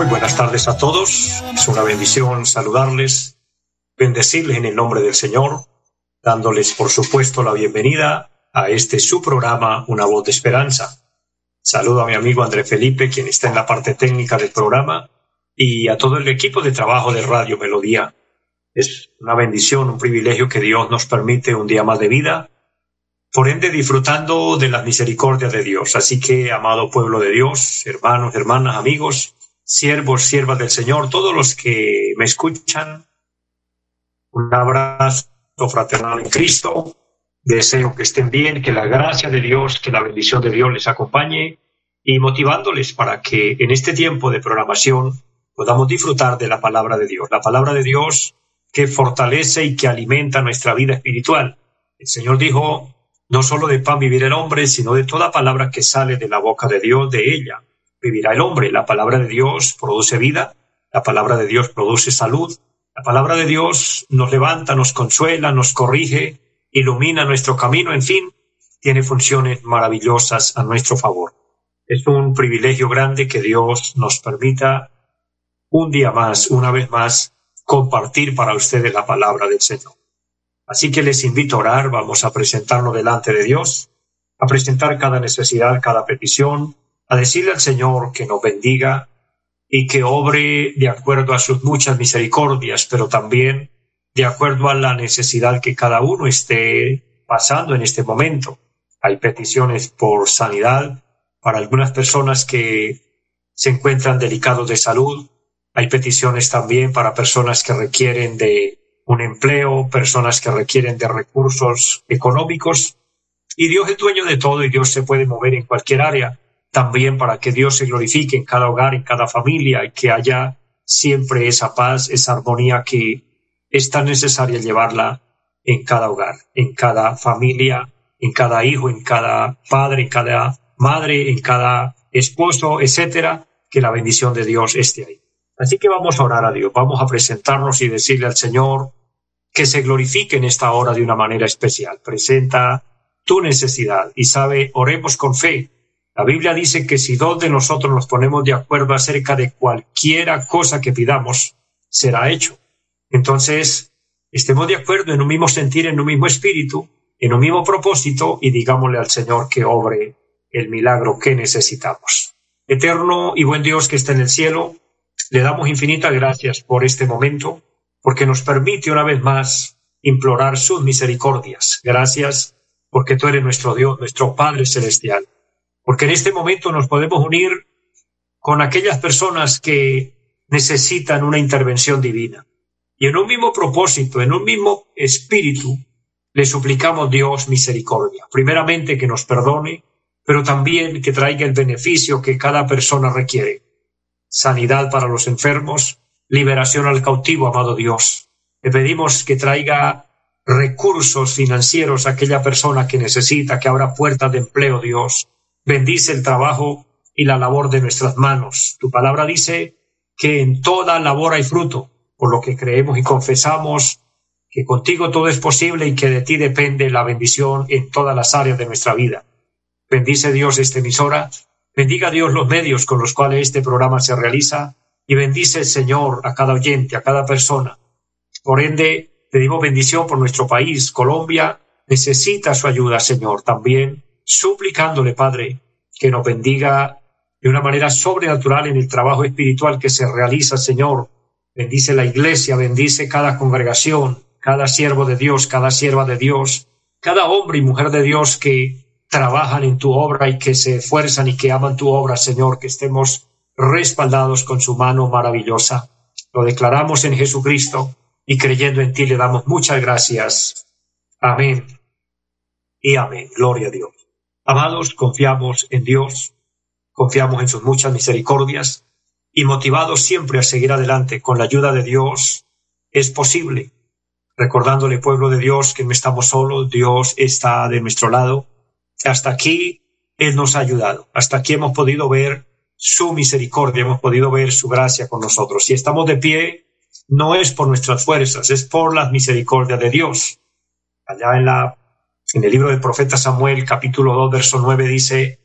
Muy buenas tardes a todos. Es una bendición saludarles, bendecirles en el nombre del Señor, dándoles por supuesto la bienvenida a este su programa Una voz de esperanza. Saludo a mi amigo André Felipe, quien está en la parte técnica del programa, y a todo el equipo de trabajo de Radio Melodía. Es una bendición, un privilegio que Dios nos permite un día más de vida, por ende disfrutando de las misericordias de Dios. Así que, amado pueblo de Dios, hermanos, hermanas, amigos, siervos, siervas del Señor, todos los que me escuchan, un abrazo fraternal en Cristo. Deseo que estén bien, que la gracia de Dios, que la bendición de Dios les acompañe y motivándoles para que en este tiempo de programación podamos disfrutar de la palabra de Dios. La palabra de Dios que fortalece y que alimenta nuestra vida espiritual. El Señor dijo, no solo de pan vivir el hombre, sino de toda palabra que sale de la boca de Dios, de ella vivirá el hombre. La palabra de Dios produce vida, la palabra de Dios produce salud, la palabra de Dios nos levanta, nos consuela, nos corrige, ilumina nuestro camino, en fin, tiene funciones maravillosas a nuestro favor. Es un privilegio grande que Dios nos permita un día más, una vez más, compartir para ustedes la palabra del Señor. Así que les invito a orar, vamos a presentarnos delante de Dios, a presentar cada necesidad, cada petición, a decirle al Señor que nos bendiga y que obre de acuerdo a sus muchas misericordias, pero también de acuerdo a la necesidad que cada uno esté pasando en este momento. Hay peticiones por sanidad para algunas personas que se encuentran delicados de salud, hay peticiones también para personas que requieren de un empleo, personas que requieren de recursos económicos. Y Dios es dueño de todo y Dios se puede mover en cualquier área, también para que Dios se glorifique en cada hogar, en cada familia y que haya siempre esa paz, esa armonía que es tan necesaria llevarla en cada hogar, en cada familia, en cada hijo, en cada padre, en cada madre, en cada esposo, etcétera, que la bendición de Dios esté ahí. Así que vamos a orar a Dios, vamos a presentarnos y decirle al Señor que se glorifique en esta hora de una manera especial. Presenta tu necesidad y sabe, oremos con fe. La Biblia dice que si dos de nosotros nos ponemos de acuerdo acerca de cualquiera cosa que pidamos, será hecho. Entonces, estemos de acuerdo en un mismo sentir, en un mismo espíritu, en un mismo propósito y digámosle al Señor que obre el milagro que necesitamos. Eterno y buen Dios que está en el cielo, le damos infinitas gracias por este momento, porque nos permite una vez más implorar sus misericordias. Gracias porque tú eres nuestro Dios, nuestro Padre Celestial. Porque en este momento nos podemos unir con aquellas personas que necesitan una intervención divina. Y en un mismo propósito, en un mismo espíritu, le suplicamos Dios misericordia. Primeramente que nos perdone, pero también que traiga el beneficio que cada persona requiere sanidad para los enfermos, liberación al cautivo, amado Dios. Le pedimos que traiga recursos financieros a aquella persona que necesita, que abra puertas de empleo, Dios. Bendice el trabajo y la labor de nuestras manos. Tu palabra dice que en toda labor hay fruto, por lo que creemos y confesamos que contigo todo es posible y que de ti depende la bendición en todas las áreas de nuestra vida. Bendice Dios esta emisora, Bendiga Dios los medios con los cuales este programa se realiza y bendice el Señor a cada oyente, a cada persona. Por ende, pedimos bendición por nuestro país. Colombia necesita su ayuda, Señor, también suplicándole, Padre, que nos bendiga de una manera sobrenatural en el trabajo espiritual que se realiza, Señor. Bendice la iglesia, bendice cada congregación, cada siervo de Dios, cada sierva de Dios, cada hombre y mujer de Dios que trabajan en tu obra y que se esfuerzan y que aman tu obra, Señor, que estemos respaldados con su mano maravillosa. Lo declaramos en Jesucristo y creyendo en ti le damos muchas gracias. Amén y amén. Gloria a Dios. Amados, confiamos en Dios, confiamos en sus muchas misericordias y motivados siempre a seguir adelante con la ayuda de Dios, es posible. Recordándole, pueblo de Dios, que no estamos solos, Dios está de nuestro lado. Hasta aquí Él nos ha ayudado. Hasta aquí hemos podido ver su misericordia, hemos podido ver su gracia con nosotros. Si estamos de pie, no es por nuestras fuerzas, es por la misericordia de Dios. Allá en la en el libro del profeta Samuel, capítulo 2, verso 9 dice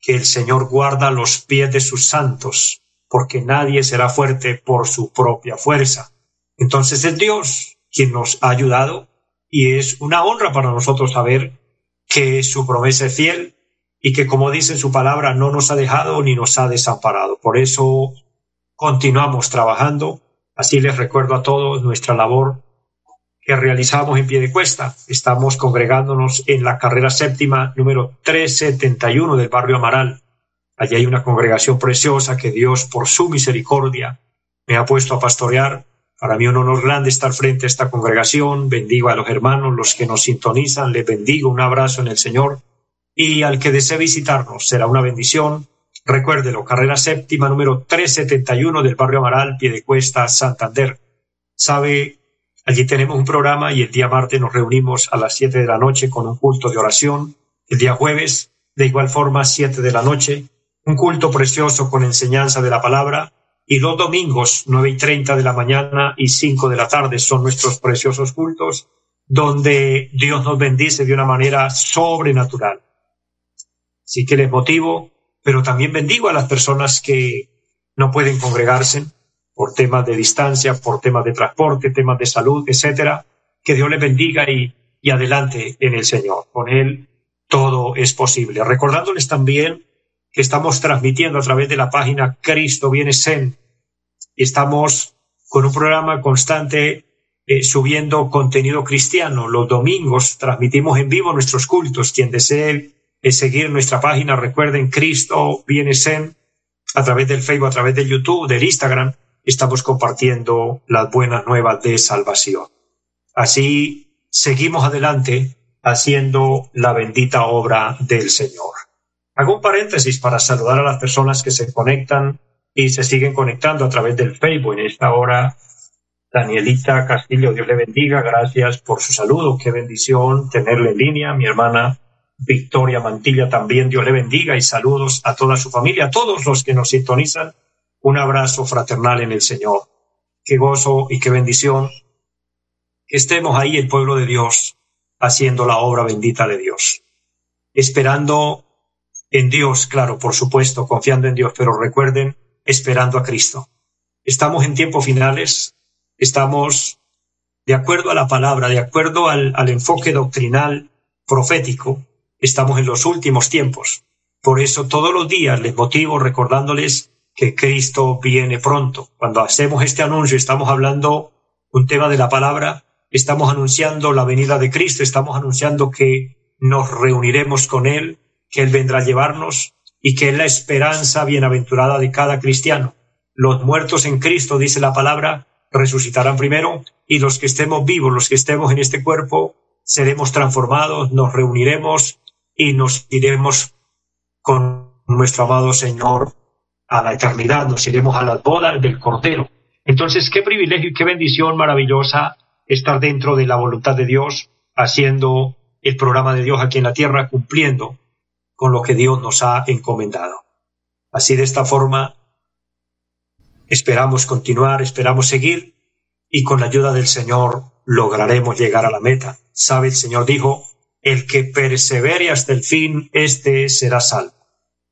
que el Señor guarda los pies de sus santos, porque nadie será fuerte por su propia fuerza. Entonces es Dios quien nos ha ayudado y es una honra para nosotros saber que su promesa es fiel y que como dice en su palabra no nos ha dejado ni nos ha desamparado. Por eso continuamos trabajando. Así les recuerdo a todos nuestra labor que realizamos en pie de cuesta. Estamos congregándonos en la carrera séptima número 371 del barrio Amaral. Allí hay una congregación preciosa que Dios, por su misericordia, me ha puesto a pastorear. Para mí un honor grande estar frente a esta congregación. Bendigo a los hermanos, los que nos sintonizan, les bendigo, un abrazo en el Señor. Y al que desee visitarnos, será una bendición. Recuérdelo, carrera séptima número 371 del barrio Amaral, Piedecuesta, Santander. Sabe Allí tenemos un programa y el día martes nos reunimos a las siete de la noche con un culto de oración. El día jueves, de igual forma, siete de la noche, un culto precioso con enseñanza de la palabra. Y los domingos, nueve y treinta de la mañana y cinco de la tarde son nuestros preciosos cultos, donde Dios nos bendice de una manera sobrenatural. Sí que les motivo, pero también bendigo a las personas que no pueden congregarse, por temas de distancia, por temas de transporte, temas de salud, etcétera. Que Dios les bendiga y, adelante en el Señor. Con Él todo es posible. Recordándoles también que estamos transmitiendo a través de la página Cristo Viene Zen. Estamos con un programa constante eh, subiendo contenido cristiano. Los domingos transmitimos en vivo nuestros cultos. Quien desee eh, seguir nuestra página, recuerden Cristo Viene Zen a través del Facebook, a través del YouTube, del Instagram estamos compartiendo las buenas nuevas de salvación. Así seguimos adelante haciendo la bendita obra del Señor. Hago un paréntesis para saludar a las personas que se conectan y se siguen conectando a través del Facebook. En esta hora, Danielita Castillo, Dios le bendiga. Gracias por su saludo. Qué bendición tenerle en línea. Mi hermana Victoria Mantilla también, Dios le bendiga y saludos a toda su familia, a todos los que nos sintonizan un abrazo fraternal en el Señor. Qué gozo y qué bendición que estemos ahí el pueblo de Dios haciendo la obra bendita de Dios. Esperando en Dios, claro, por supuesto, confiando en Dios, pero recuerden, esperando a Cristo. Estamos en tiempos finales, estamos de acuerdo a la palabra, de acuerdo al, al enfoque doctrinal profético, estamos en los últimos tiempos. Por eso todos los días les motivo recordándoles que Cristo viene pronto. Cuando hacemos este anuncio, estamos hablando un tema de la palabra, estamos anunciando la venida de Cristo, estamos anunciando que nos reuniremos con Él, que Él vendrá a llevarnos y que es la esperanza bienaventurada de cada cristiano. Los muertos en Cristo, dice la palabra, resucitarán primero y los que estemos vivos, los que estemos en este cuerpo, seremos transformados, nos reuniremos y nos iremos con nuestro amado Señor a la eternidad, nos iremos a las bodas del Cordero. Entonces, qué privilegio y qué bendición maravillosa estar dentro de la voluntad de Dios, haciendo el programa de Dios aquí en la tierra, cumpliendo con lo que Dios nos ha encomendado. Así de esta forma, esperamos continuar, esperamos seguir y con la ayuda del Señor lograremos llegar a la meta. Sabe, el Señor dijo, el que persevere hasta el fin, éste será salvo.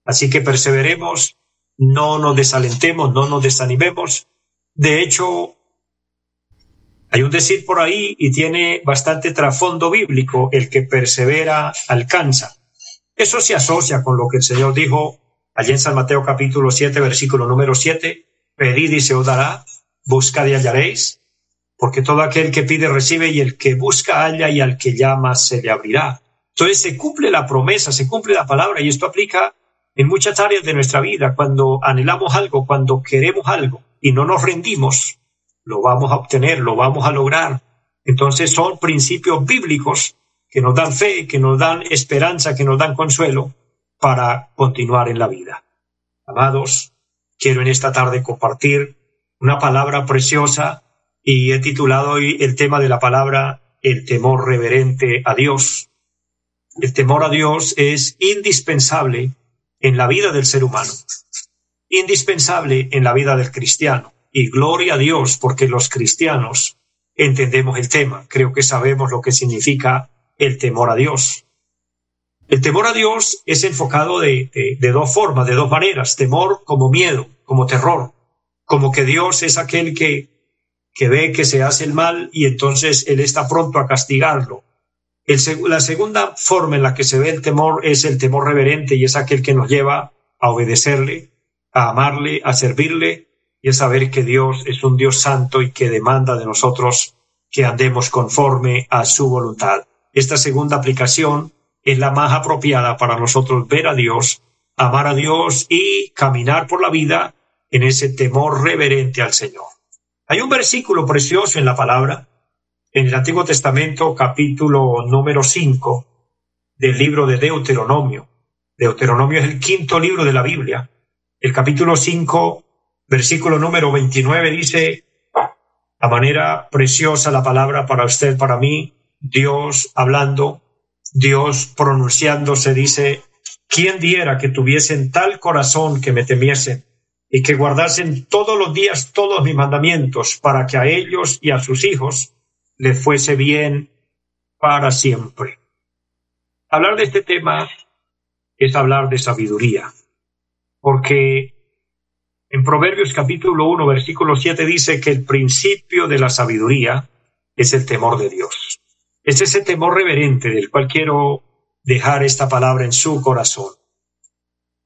Así que perseveremos no nos desalentemos, no nos desanimemos. De hecho, hay un decir por ahí y tiene bastante trasfondo bíblico, el que persevera alcanza. Eso se asocia con lo que el Señor dijo allí en San Mateo capítulo 7, versículo número 7, pedid y se os dará, buscad y hallaréis, porque todo aquel que pide recibe y el que busca halla y al que llama se le abrirá. Entonces se cumple la promesa, se cumple la palabra y esto aplica en muchas áreas de nuestra vida, cuando anhelamos algo, cuando queremos algo y no nos rendimos, lo vamos a obtener, lo vamos a lograr. Entonces son principios bíblicos que nos dan fe, que nos dan esperanza, que nos dan consuelo para continuar en la vida. Amados, quiero en esta tarde compartir una palabra preciosa y he titulado hoy el tema de la palabra el temor reverente a Dios. El temor a Dios es indispensable en la vida del ser humano, indispensable en la vida del cristiano. Y gloria a Dios porque los cristianos entendemos el tema, creo que sabemos lo que significa el temor a Dios. El temor a Dios es enfocado de, de, dos formas, de dos maneras, temor como miedo, como terror, como que Dios es aquel que, que ve que se hace el mal y entonces Él está pronto a castigarlo. La segunda forma en la que se ve el temor es el temor reverente y es aquel que nos lleva a obedecerle, a amarle, a servirle y a saber que Dios es un Dios santo y que demanda de nosotros que andemos conforme a su voluntad. Esta segunda aplicación es la más apropiada para nosotros ver a Dios, amar a Dios y caminar por la vida en ese temor reverente al Señor. Hay un versículo precioso en la palabra, en el Antiguo Testamento, capítulo número 5 del libro de Deuteronomio. Deuteronomio es el quinto libro de la Biblia. El capítulo 5, versículo número 29 dice, a manera preciosa la palabra para usted, para mí, Dios hablando, Dios pronunciándose dice, ¿quién diera que tuviesen tal corazón que me temiesen y que guardasen todos los días todos mis mandamientos para que a ellos y a sus hijos les fuese bien para siempre? Hablar de este tema es hablar de sabiduría, porque en Proverbios capítulo 1, versículo 7 dice que el principio de la sabiduría es el temor de Dios. Es ese temor reverente del cual quiero dejar esta palabra en su corazón.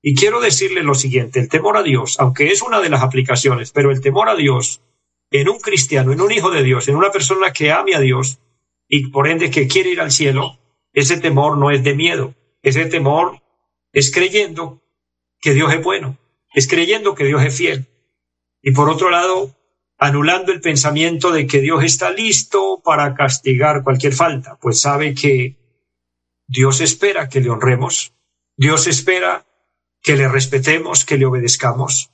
Y quiero decirle lo siguiente, el temor a Dios, aunque es una de las aplicaciones, pero el temor a Dios en un cristiano, en un hijo de Dios, en una persona que ame a Dios y por ende que quiere ir al cielo, ese temor no es de miedo, ese temor es creyendo que Dios es bueno, es creyendo que Dios es fiel. Y por otro lado, anulando el pensamiento de que Dios está listo para castigar cualquier falta, pues sabe que Dios espera que le honremos, Dios espera que le respetemos, que le obedezcamos,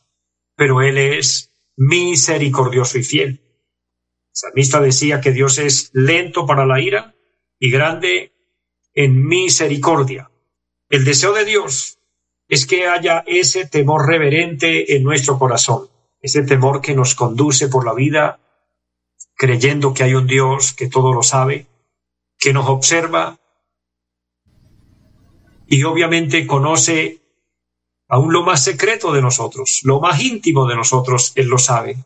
pero Él es misericordioso y fiel. El salmista decía que Dios es lento para la ira y grande en misericordia. El deseo de Dios es que haya ese temor reverente en nuestro corazón ese temor que nos conduce por la vida creyendo que hay un Dios que todo lo sabe, que nos observa y obviamente conoce aún lo más secreto de nosotros, lo más íntimo de nosotros, Él lo sabe,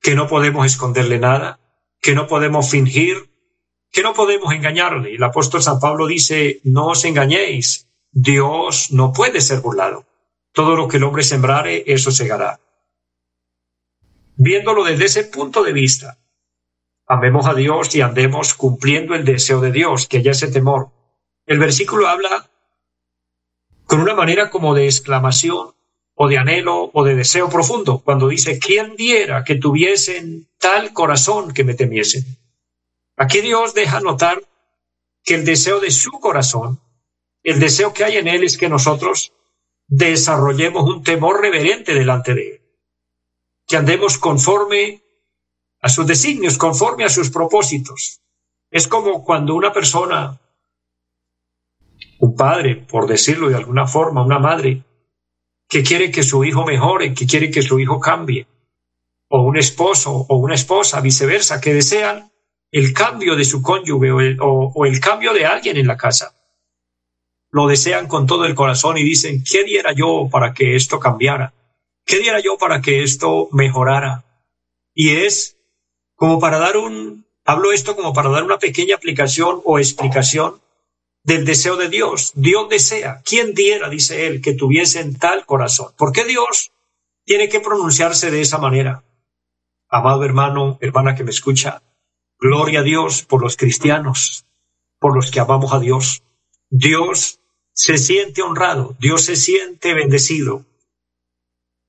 que no podemos esconderle nada, que no podemos fingir, que no podemos engañarle. El apóstol San Pablo dice, no os engañéis, Dios no puede ser burlado. Todo lo que el hombre sembrare, eso segará viéndolo desde ese punto de vista. Amemos a Dios y andemos cumpliendo el deseo de Dios, que haya ese temor. El versículo habla con una manera como de exclamación o de anhelo o de deseo profundo, cuando dice, ¿quién diera que tuviesen tal corazón que me temiesen? Aquí Dios deja notar que el deseo de su corazón, el deseo que hay en él es que nosotros desarrollemos un temor reverente delante de él que andemos conforme a sus designios, conforme a sus propósitos. Es como cuando una persona, un padre, por decirlo de alguna forma, una madre, que quiere que su hijo mejore, que quiere que su hijo cambie, o un esposo o una esposa, viceversa, que desean el cambio de su cónyuge o el, cambio de alguien en la casa. Lo desean con todo el corazón y dicen, ¿qué diera yo para que esto cambiara? ¿Qué diera yo para que esto mejorara? Y es como para dar un, hablo esto como para dar una pequeña aplicación o explicación del deseo de Dios. Dios desea, ¿quién diera, dice él, que tuviesen tal corazón? ¿Por qué Dios tiene que pronunciarse de esa manera? Amado hermano, hermana que me escucha, gloria a Dios por los cristianos, por los que amamos a Dios. Dios se siente honrado, Dios se siente bendecido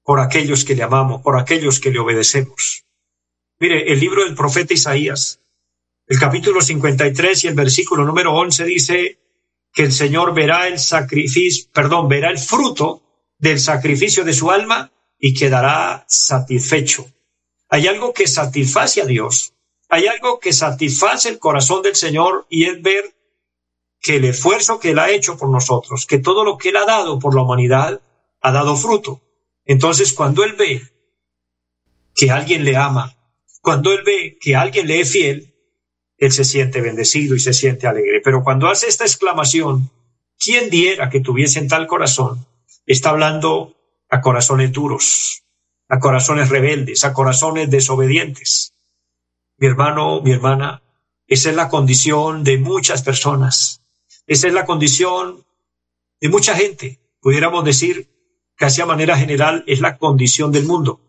por aquellos que le amamos, por aquellos que le obedecemos. Mire, el libro del profeta Isaías, el capítulo 53 y el versículo número 11 dice que el Señor verá el sacrificio, perdón, verá el fruto del sacrificio de su alma y quedará satisfecho. Hay algo que satisface a Dios. Hay algo que satisface el corazón del Señor y es ver que el esfuerzo que Él ha hecho por nosotros, que todo lo que Él ha dado por la humanidad, ha dado fruto. Entonces, cuando Él ve que alguien le ama, cuando Él ve que alguien le es fiel, Él se siente bendecido y se siente alegre. Pero cuando hace esta exclamación, ¿quién diera que tuviesen tal corazón? Está hablando a corazones duros, a corazones rebeldes, a corazones desobedientes. Mi hermano, mi hermana, esa es la condición de muchas personas. Esa es la condición de mucha gente. Pudiéramos decir, casi a manera general, es la condición del mundo.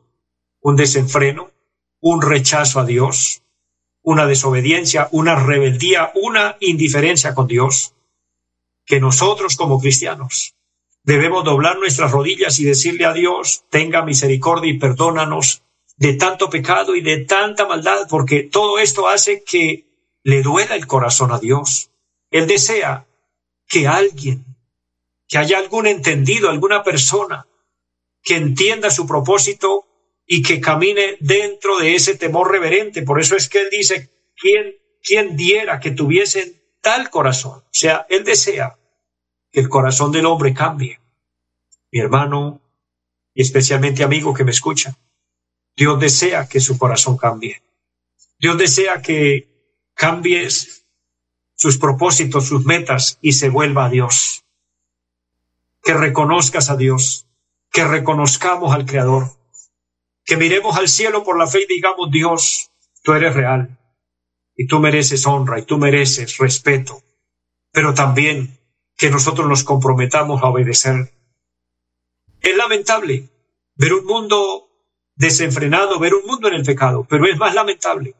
Un desenfreno, un rechazo a Dios, una desobediencia, una rebeldía, una indiferencia con Dios, que nosotros como cristianos debemos doblar nuestras rodillas y decirle a Dios, tenga misericordia y perdónanos de tanto pecado y de tanta maldad, porque todo esto hace que le duela el corazón a Dios. Él desea que alguien, que haya algún entendido, alguna persona que entienda su propósito y que camine dentro de ese temor reverente. Por eso es que él dice, ¿quién, quién diera que tuviesen tal corazón? O sea, él desea que el corazón del hombre cambie. Mi hermano y especialmente amigo que me escucha, Dios desea que su corazón cambie. Dios desea que cambies sus propósitos, sus metas y se vuelva a Dios. Que reconozcas a Dios, que reconozcamos al Creador, que miremos al cielo por la fe y digamos, Dios, tú eres real y tú mereces honra y tú mereces respeto, pero también que nosotros nos comprometamos a obedecer. Es lamentable ver un mundo desenfrenado, ver un mundo en el pecado, pero es más lamentable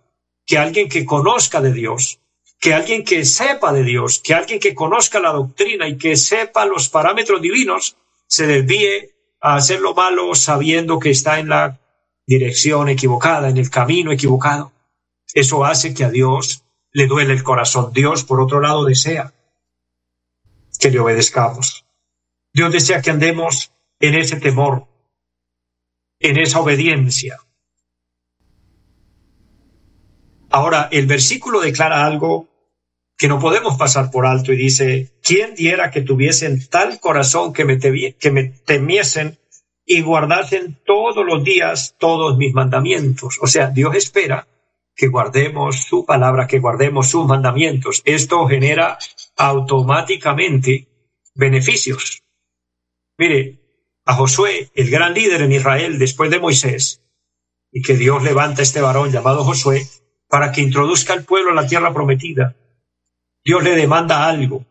que alguien que conozca de Dios, que alguien que sepa de Dios, que alguien que conozca la doctrina y que sepa los parámetros divinos, se desvíe a hacer lo malo sabiendo que está en la dirección equivocada, en el camino equivocado. Eso hace que a Dios le duele el corazón. Dios, por otro lado, desea que le obedezcamos. Dios desea que andemos en ese temor, en esa obediencia. Ahora, el versículo declara algo que no podemos pasar por alto y dice, ¿quién diera que tuviesen tal corazón que me, que me temiesen y guardasen todos los días todos mis mandamientos? O sea, Dios espera que guardemos su palabra, que guardemos sus mandamientos. Esto genera automáticamente beneficios. Mire, a Josué, el gran líder en Israel después de Moisés, y que Dios levanta este varón llamado Josué para que introduzca al pueblo a la tierra prometida Dios le demanda algo.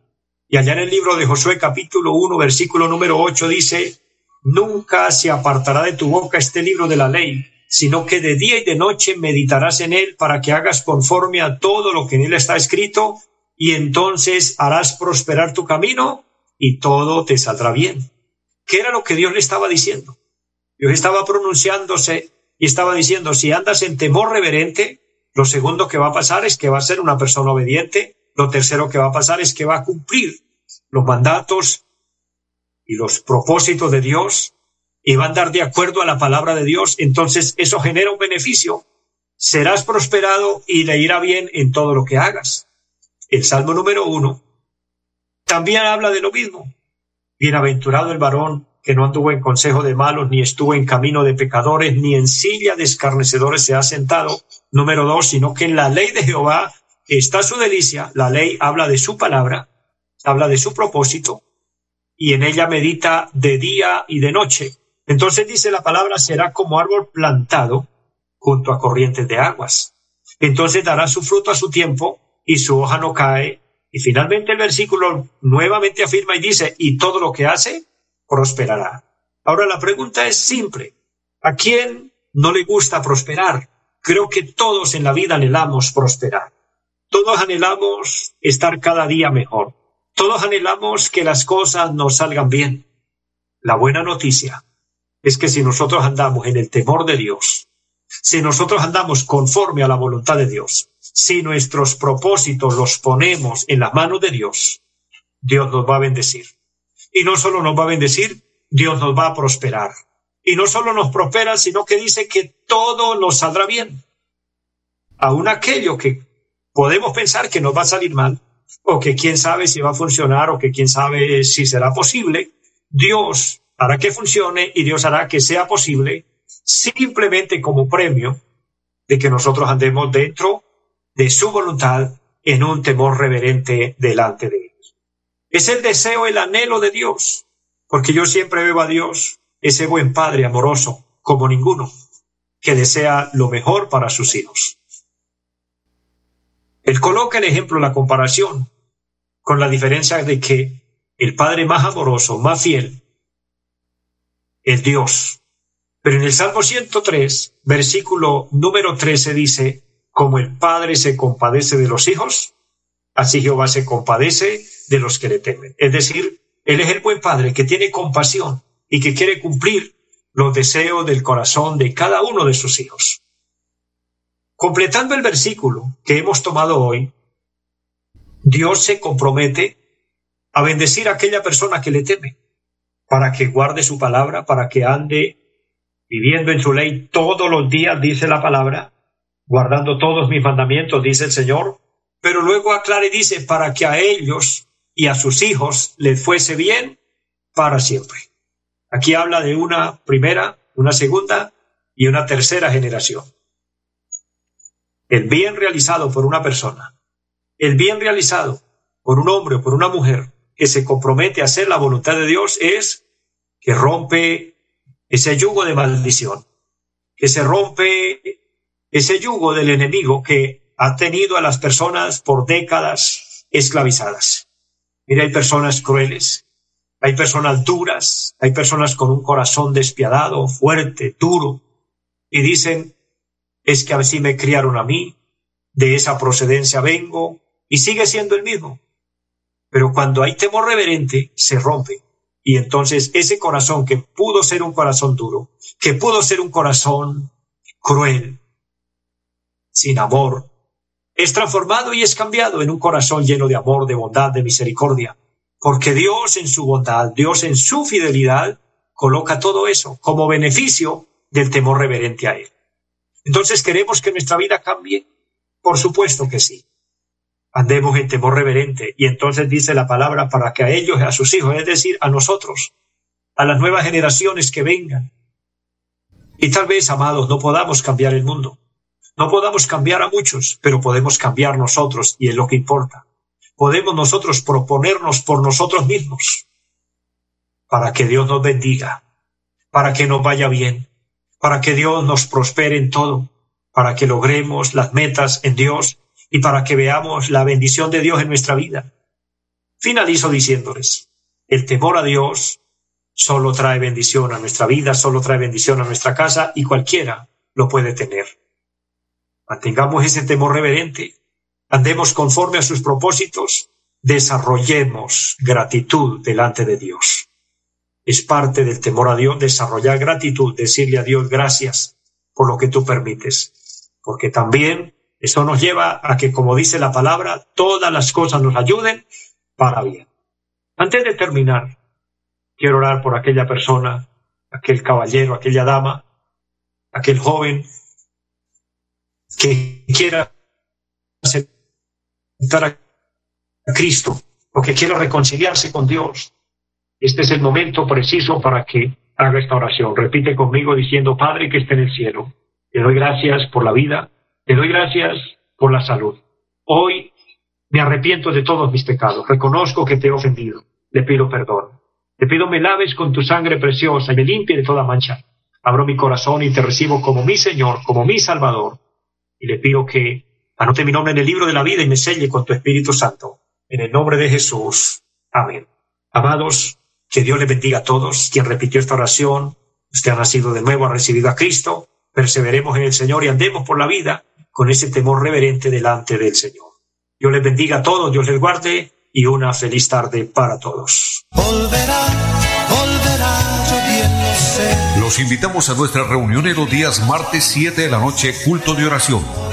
Y allá en el libro de Josué capítulo 1, versículo número 8 dice, Nunca se apartará de tu boca este libro de la ley, sino que de día y de noche meditarás en él para que hagas conforme a todo lo que en él está escrito, y entonces harás prosperar tu camino y todo te saldrá bien. ¿Qué era lo que Dios le estaba diciendo? Dios estaba pronunciándose y estaba diciendo, si andas en temor reverente, lo segundo que va a pasar es que va a ser una persona obediente, lo tercero que va a pasar es que va a cumplir los mandatos y los propósitos de Dios y va a andar de acuerdo a la palabra de Dios. Entonces eso genera un beneficio. Serás prosperado y le irá bien en todo lo que hagas. El Salmo número uno también habla de lo mismo. Bienaventurado el varón que no anduvo en consejo de malos, ni estuvo en camino de pecadores, ni en silla de escarnecedores se ha sentado. Número dos, sino que en la ley de Jehová está su delicia, la ley habla de su palabra, habla de su propósito, y en ella medita de día y de noche. Entonces dice la palabra, será como árbol plantado junto a corrientes de aguas. Entonces dará su fruto a su tiempo y su hoja no cae. Y finalmente el versículo nuevamente afirma y dice, y todo lo que hace prosperará. Ahora la pregunta es simple. ¿A quién no le gusta prosperar? Creo que todos en la vida anhelamos prosperar. Todos anhelamos estar cada día mejor. Todos anhelamos que las cosas nos salgan bien. La buena noticia es que si nosotros andamos en el temor de Dios, si nosotros andamos conforme a la voluntad de Dios, si nuestros propósitos los ponemos en las manos de Dios, Dios nos va a bendecir. Y no solo nos va a bendecir, Dios nos va a prosperar. y no solo nos prospera, sino que dice que todo nos saldrá bien. Aún aquello que podemos pensar que nos va a salir mal, o que quién sabe si va a funcionar, o que quién sabe si será posible, Dios hará que funcione y Dios hará que sea posible simplemente como premio de que nosotros andemos dentro de su voluntad en un temor reverente delante de Él. Es el deseo, el anhelo de Dios, porque yo siempre veo a Dios, ese buen Padre amoroso, como ninguno, que desea lo mejor para sus hijos. Él coloca el ejemplo, la comparación, con la diferencia de que el Padre más amoroso, más fiel, es Dios. Pero en el Salmo 103, versículo número 13 dice, como el Padre se compadece de los hijos, así Jehová se compadece de los que le temen. Es decir, Él es el buen Padre que tiene compasión y que quiere cumplir los deseos del corazón de cada uno de sus hijos. Completando el versículo que hemos tomado hoy, Dios se compromete a bendecir a aquella persona que le teme, para que guarde su palabra, para que ande viviendo en su ley todos los días, dice la palabra, guardando todos mis mandamientos, dice el Señor, pero luego aclara y dice, para que a ellos y a sus hijos les fuese bien para siempre. Aquí habla de una primera, una segunda y una tercera generación. El bien realizado por una persona, el bien realizado por un hombre o por una mujer que se compromete a hacer la voluntad de Dios es que rompe ese yugo de maldición, que se rompe ese yugo del enemigo que ha tenido a las personas por décadas esclavizadas. Mira, hay personas crueles, hay personas duras, hay personas con un corazón despiadado, fuerte, duro, y dicen, es que así me criaron a mí, de esa procedencia vengo, y sigue siendo el mismo. Pero cuando hay temor reverente, se rompe. Y entonces ese corazón que pudo ser un corazón duro, que pudo ser un corazón cruel, sin amor, es transformado y es cambiado en un corazón lleno de amor, de bondad, de misericordia. Porque Dios en su bondad, Dios en su fidelidad, coloca todo eso como beneficio del temor reverente a Él. Entonces, ¿queremos que nuestra vida cambie? Por supuesto que sí. Andemos en temor reverente. Y entonces dice la palabra para que a ellos a sus hijos, es decir, a nosotros, a las nuevas generaciones que vengan. Y tal vez, amados, no podamos cambiar el mundo. No podamos cambiar a muchos, pero podemos cambiar nosotros y es lo que importa. Podemos nosotros proponernos por nosotros mismos para que Dios nos bendiga, para que nos vaya bien, para que Dios nos prospere en todo, para que logremos las metas en Dios y para que veamos la bendición de Dios en nuestra vida. Finalizo diciéndoles, el temor a Dios solo trae bendición a nuestra vida, solo trae bendición a nuestra casa y cualquiera lo puede tener. Mantengamos ese temor reverente, andemos conforme a sus propósitos, desarrollemos gratitud delante de Dios es parte del temor a Dios, desarrollar gratitud, decirle a Dios gracias por lo que tú permites. Porque también eso nos lleva a que, como dice la palabra, todas las cosas nos ayuden para bien. Antes de terminar, quiero orar por aquella persona, aquel caballero, aquella dama, aquel joven que quiera aceptar a Cristo o que quiera reconciliarse con Dios este es el momento preciso para que haga esta oración. Repite conmigo diciendo, Padre que esté en el cielo, te doy gracias por la vida, te doy gracias por la salud. Hoy me arrepiento de todos mis pecados, reconozco que te he ofendido, le pido perdón. Te pido me laves con tu sangre preciosa y me limpie de toda mancha. Abro mi corazón y te recibo como mi Señor, como mi Salvador. Y le pido que anote mi nombre en el libro de la vida y me selle con tu Espíritu Santo. En el nombre de Jesús. Amén. Amados, que Dios le bendiga a todos. Quien repitió esta oración, usted ha nacido de nuevo, ha recibido a Cristo. Perseveremos en el Señor y andemos por la vida con ese temor reverente delante del Señor. Dios les bendiga a todos, Dios les guarde y una feliz tarde para todos. Los invitamos a nuestra reunión en los días martes 7 de la noche, culto de oración